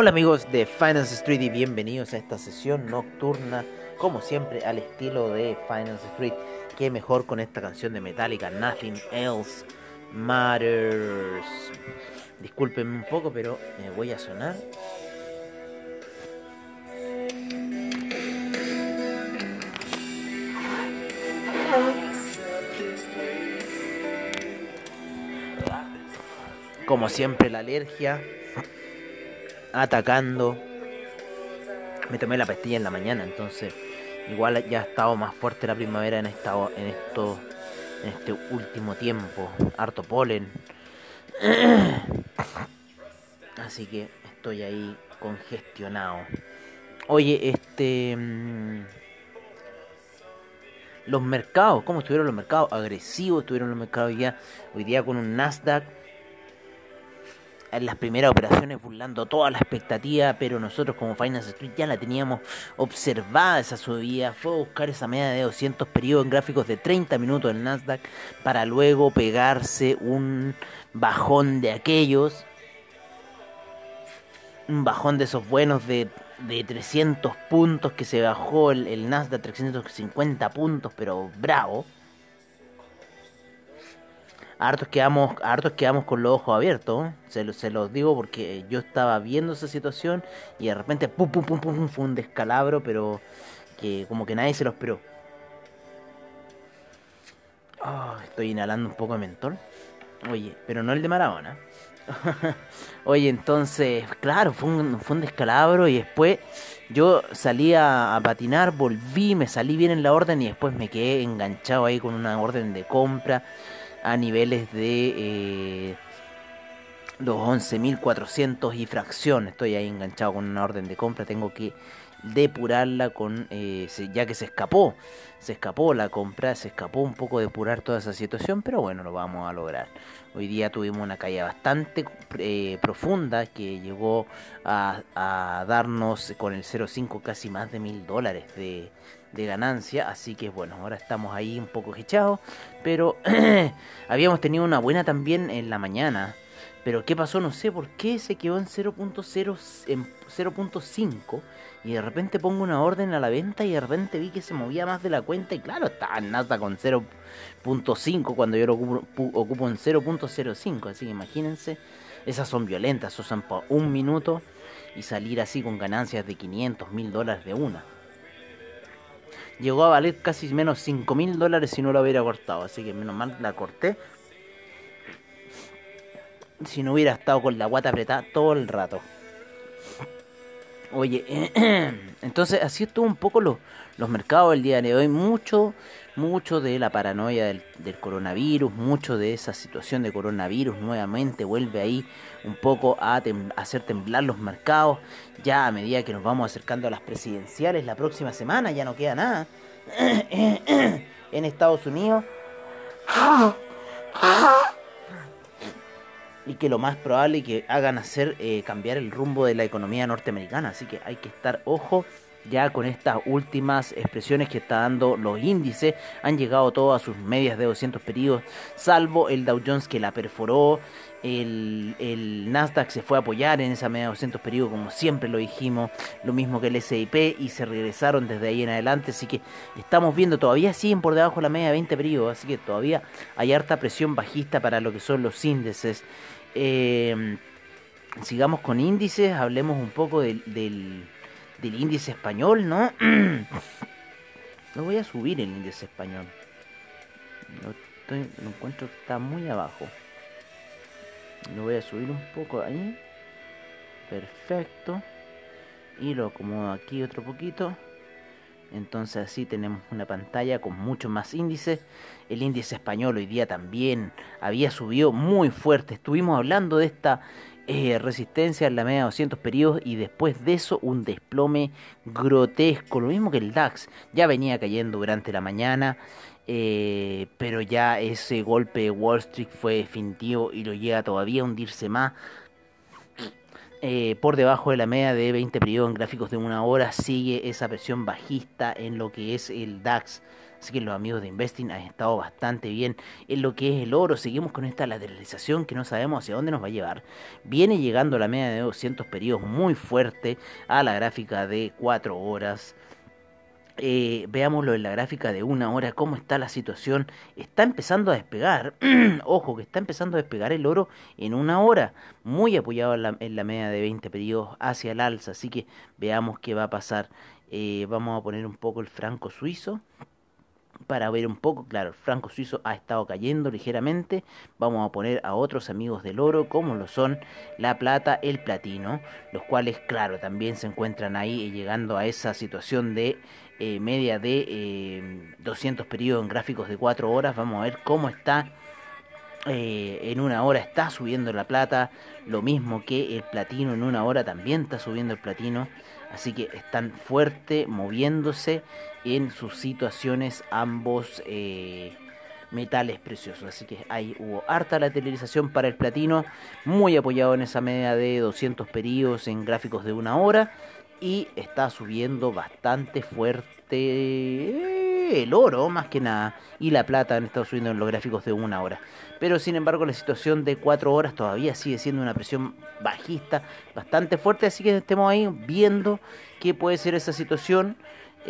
Hola amigos de Finance Street y bienvenidos a esta sesión nocturna, como siempre al estilo de Finance Street. Que mejor con esta canción de Metallica, Nothing Else Matters. Disculpenme un poco, pero me voy a sonar. Como siempre la alergia atacando. Me tomé la pastilla en la mañana, entonces igual ya ha estado más fuerte la primavera en esta en esto en este último tiempo, harto polen. Así que estoy ahí congestionado. Oye, este mm, los mercados, ¿cómo estuvieron los mercados? Agresivos estuvieron los mercados ya. Hoy día con un Nasdaq en las primeras operaciones burlando toda la expectativa, pero nosotros como Finance Street ya la teníamos observada esa subida, fue a buscar esa media de 200 periodos en gráficos de 30 minutos del Nasdaq para luego pegarse un bajón de aquellos, un bajón de esos buenos de, de 300 puntos que se bajó el, el Nasdaq 350 puntos, pero bravo hartos quedamos, hartos quedamos con los ojos abiertos. Se, se los digo porque yo estaba viendo esa situación y de repente pum pum pum pum fue un descalabro, pero que como que nadie se lo esperó. Oh, estoy inhalando un poco de mentol. Oye, pero no el de Maradona. Oye, entonces, claro, fue un, fue un descalabro y después yo salí a, patinar, volví, me salí bien en la orden y después me quedé enganchado ahí con una orden de compra a niveles de eh, los 11.400 y fracción. Estoy ahí enganchado con una orden de compra. Tengo que depurarla con eh, ya que se escapó se escapó la compra se escapó un poco depurar toda esa situación pero bueno lo vamos a lograr hoy día tuvimos una caída bastante eh, profunda que llegó a, a, darnos con el 0,5 casi más de mil dólares de, de ganancia. Así que bueno, ahora estamos ahí un poco echados. Pero habíamos tenido una buena también en la mañana. Pero qué pasó, no sé por qué se quedó en 0.0 en 0.5 y de repente pongo una orden a la venta y de repente vi que se movía más de la cuenta y claro, estaba en NASA con 0.5 cuando yo lo ocupo, ocupo en 0.05, así que imagínense, esas son violentas, son por un minuto y salir así con ganancias de 500 mil dólares de una llegó a valer casi menos 5 mil dólares si no lo hubiera cortado. Así que menos mal la corté. Si no hubiera estado con la guata apretada todo el rato. Oye, entonces así estuvo un poco los, los mercados el día de hoy. Mucho, mucho de la paranoia del, del, coronavirus, mucho de esa situación de coronavirus nuevamente vuelve ahí un poco a, tem hacer temblar los mercados. Ya a medida que nos vamos acercando a las presidenciales la próxima semana, ya no queda nada en Estados Unidos. y que lo más probable que hagan hacer eh, cambiar el rumbo de la economía norteamericana. Así que hay que estar ojo ya con estas últimas expresiones que está dando los índices. Han llegado todas a sus medias de 200 periodos, salvo el Dow Jones que la perforó. El, el, Nasdaq se fue a apoyar en esa media de 200 periodos, como siempre lo dijimos, lo mismo que el SIP, y se regresaron desde ahí en adelante. Así que estamos viendo, todavía siguen por debajo de la media de 20 periodos, así que todavía hay harta presión bajista para lo que son los índices. Eh, sigamos con índices, hablemos un poco del, del, índice español, ¿no? Lo voy a subir el índice español. Lo lo encuentro que está muy abajo. Lo voy a subir un poco ahí. Perfecto. Y lo acomodo aquí otro poquito. Entonces así tenemos una pantalla con mucho más índices. El índice español hoy día también había subido muy fuerte. Estuvimos hablando de esta eh, resistencia en la media de 200 periodos y después de eso un desplome grotesco. Lo mismo que el DAX. Ya venía cayendo durante la mañana. Eh, pero ya ese golpe de Wall Street fue definitivo y lo llega todavía a hundirse más. Eh, por debajo de la media de 20 periodos en gráficos de una hora sigue esa presión bajista en lo que es el DAX. Así que los amigos de Investing han estado bastante bien en lo que es el oro. Seguimos con esta lateralización que no sabemos hacia dónde nos va a llevar. Viene llegando la media de 200 periodos muy fuerte a la gráfica de 4 horas. Eh, veámoslo en la gráfica de una hora, cómo está la situación. Está empezando a despegar, ojo que está empezando a despegar el oro en una hora, muy apoyado en la, media de 20 periodos hacia el alza. Así que veamos qué va a pasar. Eh, vamos a poner un poco el franco suizo para ver un poco, claro, el franco suizo ha estado cayendo ligeramente. Vamos a poner a otros amigos del oro, como lo son la plata, el platino, los cuales, claro, también se encuentran ahí llegando a esa situación de eh, media de 200 eh, periodos en gráficos de 4 horas. Vamos a ver cómo está. en una hora está subiendo la plata, lo mismo que el platino en una hora también está subiendo el platino. Así que están fuerte moviéndose en sus situaciones ambos eh, metales preciosos. Así que ahí hubo harta lateralización para el platino, muy apoyado en esa media de 200 periodos en gráficos de una hora y está subiendo bastante fuerte eh, el oro más que nada y la plata han estado subiendo en los gráficos de una hora pero sin embargo la situación de cuatro horas todavía sigue siendo una presión bajista bastante fuerte así que estemos ahí viendo qué puede ser esa situación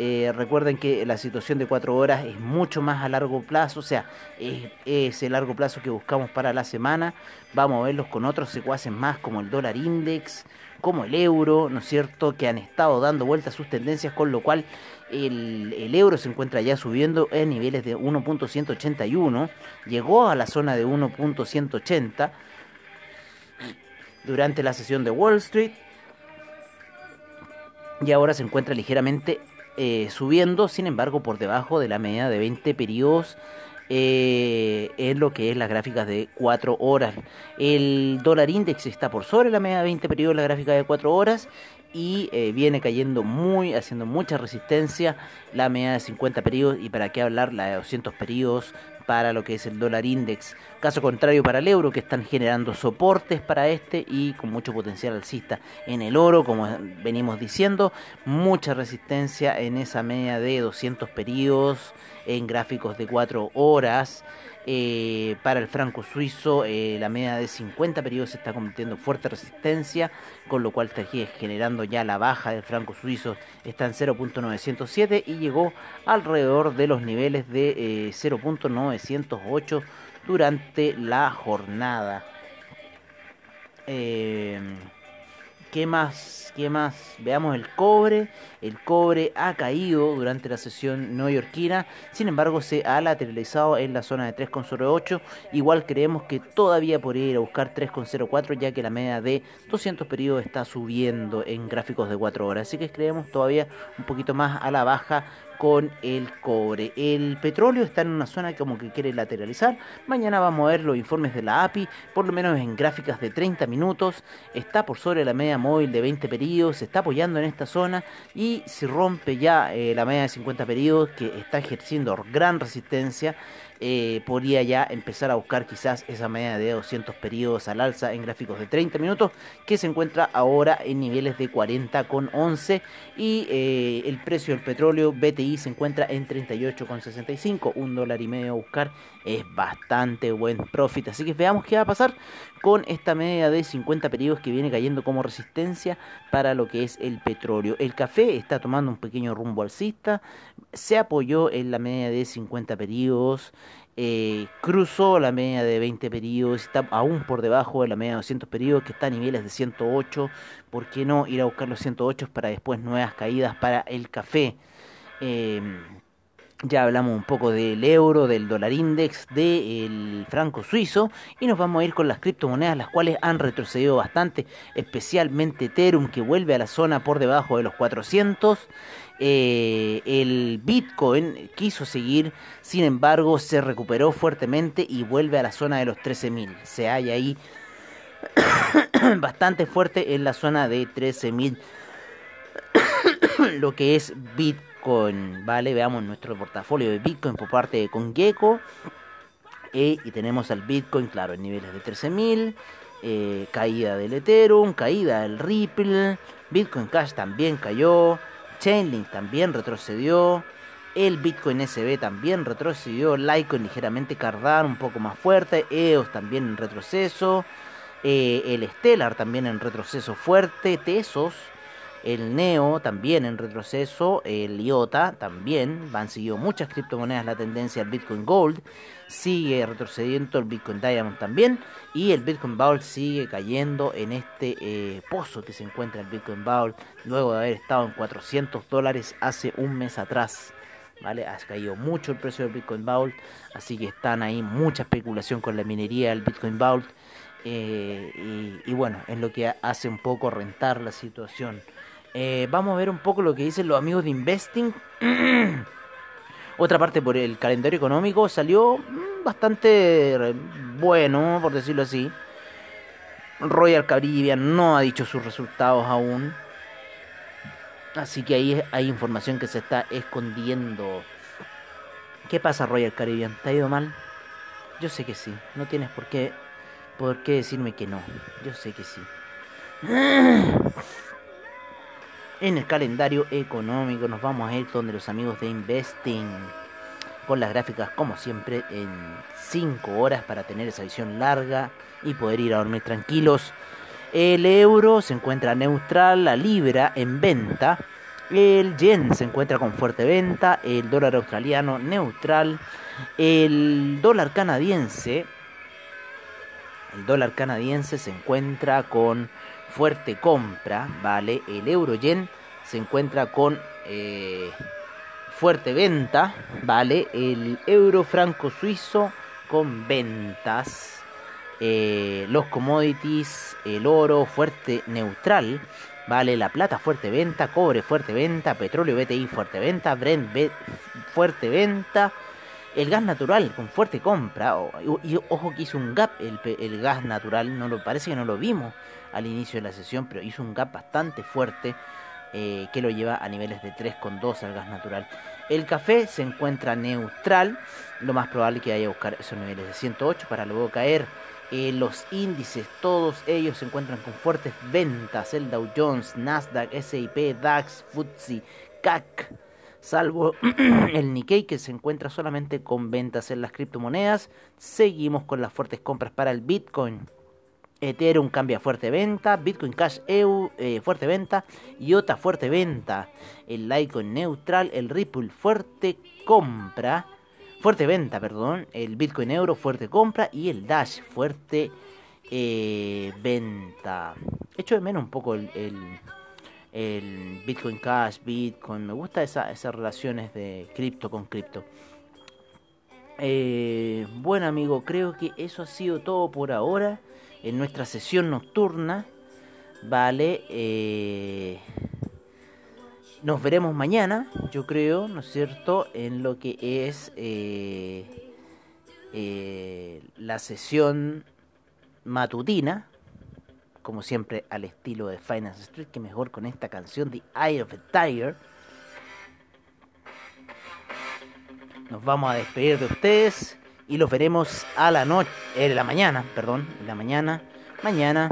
eh, recuerden que la situación de cuatro horas es mucho más a largo plazo, o sea, es, el largo plazo que buscamos para la semana. Vamos a verlos con otros secuaces más como el dólar index, como el euro, ¿no es cierto?, que han estado dando vueltas sus tendencias, con lo cual el, el euro se encuentra ya subiendo en niveles de 1.181, llegó a la zona de 1.180 durante la sesión de Wall Street y ahora se encuentra ligeramente eh, subiendo, sin embargo, por debajo de la media de 20 periodos eh, en lo que es las gráficas de 4 horas. El dólar index está por sobre la media de 20 periodos la gráfica de 4 horas y eh, viene cayendo muy, haciendo mucha resistencia la media de 50 periodos y para qué hablar la de 200 periodos para lo que es el dólar index. Caso contrario para el euro, que están generando soportes para este y con mucho potencial alcista. En el oro, como venimos diciendo, mucha resistencia en esa media de 200 periodos en gráficos de 4 horas. Eh, para el franco suizo, eh, la media de 50 periodos está convirtiendo fuerte resistencia, con lo cual está generando ya la baja del franco suizo, está en 0.907 y llegó alrededor de los niveles de 0.908 eh, durante la jornada. ¿Qué más? ¿Qué más? Veamos el cobre. El cobre ha caído durante la sesión neoyorquina. Sin embargo, se ha lateralizado en la zona de 3,08. Igual creemos que todavía podría ir a buscar 3,04 ya que la media de 200 periodos está subiendo en gráficos de 4 horas. Así que creemos todavía un poquito más a la baja con el cobre. El petróleo está en una zona como que quiere lateralizar. Mañana vamos a ver los informes de la API, por lo menos en gráficas de 30 minutos. Está por sobre la media móvil de 20 periodos, se está apoyando en esta zona y si rompe ya eh, la media de 50 periodos que está ejerciendo gran resistencia eh, podría ya empezar a buscar quizás esa media de 200 periodos al alza en gráficos de 30 minutos que se encuentra ahora en niveles de 40,11 y eh, el precio del petróleo BTI se encuentra en 38,65 un dólar y medio a buscar es bastante buen profit así que veamos qué va a pasar con esta media de 50 periodos que viene cayendo como resistencia para lo que es el petróleo el café está tomando un pequeño rumbo alcista se apoyó en la media de 50 periodos eh, cruzó la media de 20 periodos, está aún por debajo de la media de 200 periodos, que está a niveles de 108. ¿Por qué no ir a buscar los 108 para después nuevas caídas para el café? Eh, Ya hablamos un poco del euro, del dólar index, del franco suizo y nos vamos a ir con las criptomonedas las cuales han retrocedido bastante, especialmente Ethereum que vuelve a la zona por debajo de los 400. Eh, el Bitcoin quiso seguir, sin embargo se recuperó fuertemente y vuelve a la zona de los 13.000. Se halla ahí bastante fuerte en la zona de 13.000 lo que es Bitcoin ¿vale? Veamos nuestro portafolio de Bitcoin por parte de ConGecko. y tenemos al Bitcoin, claro, en niveles de 13.000. Eh, caída del Ethereum, caída del Ripple. Bitcoin Cash también cayó. Chainlink también retrocedió. El Bitcoin SB también retrocedió. Litecoin ligeramente Cardano un poco más fuerte. EOS también en retroceso. Eh, el Stellar también en retroceso fuerte. Tesos el Neo también en retroceso, el IOTA también, van siguiendo muchas criptomonedas la tendencia al Bitcoin Gold, sigue retrocediendo el Bitcoin Diamond también y el Bitcoin Vault sigue cayendo en este eh, pozo que se encuentra el Bitcoin Vault luego de haber estado en 400 dólares hace un mes atrás. ¿Vale? Ha caído mucho el precio del Bitcoin Vault, así que están ahí mucha especulación con la minería del Bitcoin Vault. Eh, y, y, bueno, es lo que hace un poco rentar la situación. Eh, vamos a ver un poco lo que dicen los amigos de Investing. Otra parte por el calendario económico salió mm, bastante bueno, por decirlo así. Royal Caribbean no ha dicho sus resultados aún. Así que ahí hay información que se está escondiendo. ¿Qué pasa Royal Caribbean? ¿Te ha ido mal? Yo sé que sí. No tienes por qué, por qué decirme que no. Yo sé que sí. En el calendario económico nos vamos a ir donde los amigos de Investing. Con las gráficas como siempre en 5 horas para tener esa visión larga y poder ir a dormir tranquilos. El euro se encuentra neutral, la libra en venta, el yen se encuentra con fuerte venta, el dólar australiano neutral, el dólar canadiense, el dólar canadiense se encuentra con fuerte compra, ¿vale? El euro yen se encuentra con eh, fuerte venta, ¿vale? El euro franco suizo con ventas. Eh, los commodities, el oro fuerte neutral, ¿vale? La plata fuerte venta, cobre fuerte venta, petróleo BTI fuerte venta, Brent fuerte venta. El gas natural con fuerte compra. y, ojo que hizo un gap el, el gas natural. No lo parece que no lo vimos al inicio de la sesión, pero hizo un gap bastante fuerte eh, que lo lleva a niveles de 3,2 al gas natural. El café se encuentra neutral, lo más probable que vaya a buscar esos niveles de 108 para luego caer. Eh, los índices, todos ellos se encuentran con fuertes ventas. El Dow Jones, Nasdaq, SIP, DAX, FTSE, CAC, salvo el Nikkei que se encuentra solamente con ventas en las criptomonedas. Seguimos con las fuertes compras para el Bitcoin. Ethereum cambia fuerte venta, Bitcoin Cash EU eh, fuerte venta, IOTA fuerte venta, el Litecoin neutral, el Ripple fuerte compra, fuerte venta, perdón, el Bitcoin Euro fuerte compra y el Dash fuerte eh, venta. Echo de menos un poco el, el, Bitcoin Cash, Bitcoin, me gusta esa, esas relaciones de cripto con cripto. Eh, bueno amigo, creo que eso ha sido todo por ahora en nuestra sesión nocturna. Vale. Eh, nos veremos mañana, yo creo, ¿no es cierto? En lo que es eh, eh, la sesión matutina. Como siempre, al estilo de Finance Street, que mejor con esta canción de Eye of the Tiger. Nos vamos a despedir de ustedes y los veremos a la noche, en la mañana, perdón, en la mañana, mañana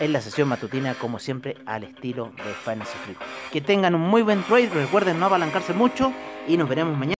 en la sesión matutina como siempre al estilo de Finance Street. Que tengan un muy buen trade, recuerden no apalancarse mucho y nos veremos mañana.